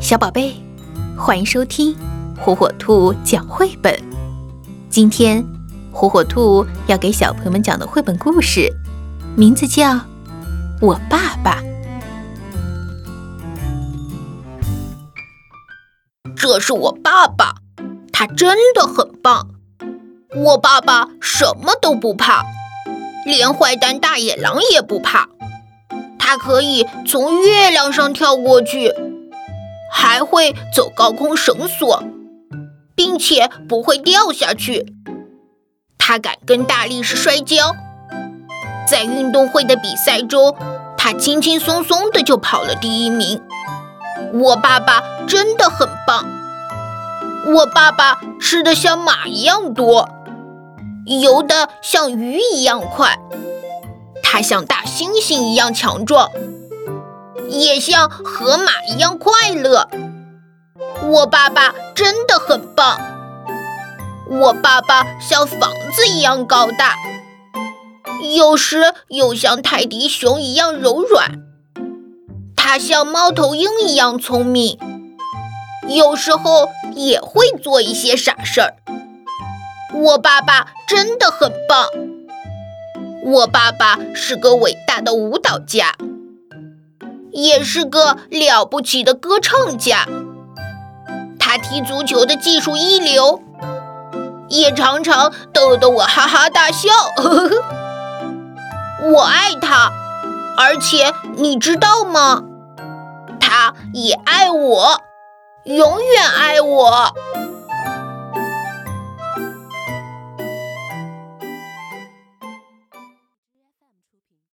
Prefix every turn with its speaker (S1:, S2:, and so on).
S1: 小宝贝，欢迎收听火火兔讲绘本。今天，火火兔要给小朋友们讲的绘本故事，名字叫《我爸爸》。
S2: 这是我爸爸，他真的很棒。我爸爸什么都不怕，连坏蛋大野狼也不怕。他可以从月亮上跳过去，还会走高空绳索，并且不会掉下去。他敢跟大力士摔跤，在运动会的比赛中，他轻轻松松的就跑了第一名。我爸爸真的很棒。我爸爸吃的像马一样多，游的像鱼一样快。他像大猩猩一样强壮，也像河马一样快乐。我爸爸真的很棒。我爸爸像房子一样高大，有时又像泰迪熊一样柔软。他像猫头鹰一样聪明，有时候也会做一些傻事儿。我爸爸真的很棒。我爸爸是个伟大的舞蹈家，也是个了不起的歌唱家。他踢足球的技术一流，也常常逗得我哈哈大笑。呵 呵我爱他，而且你知道吗？他也爱我，永远爱我。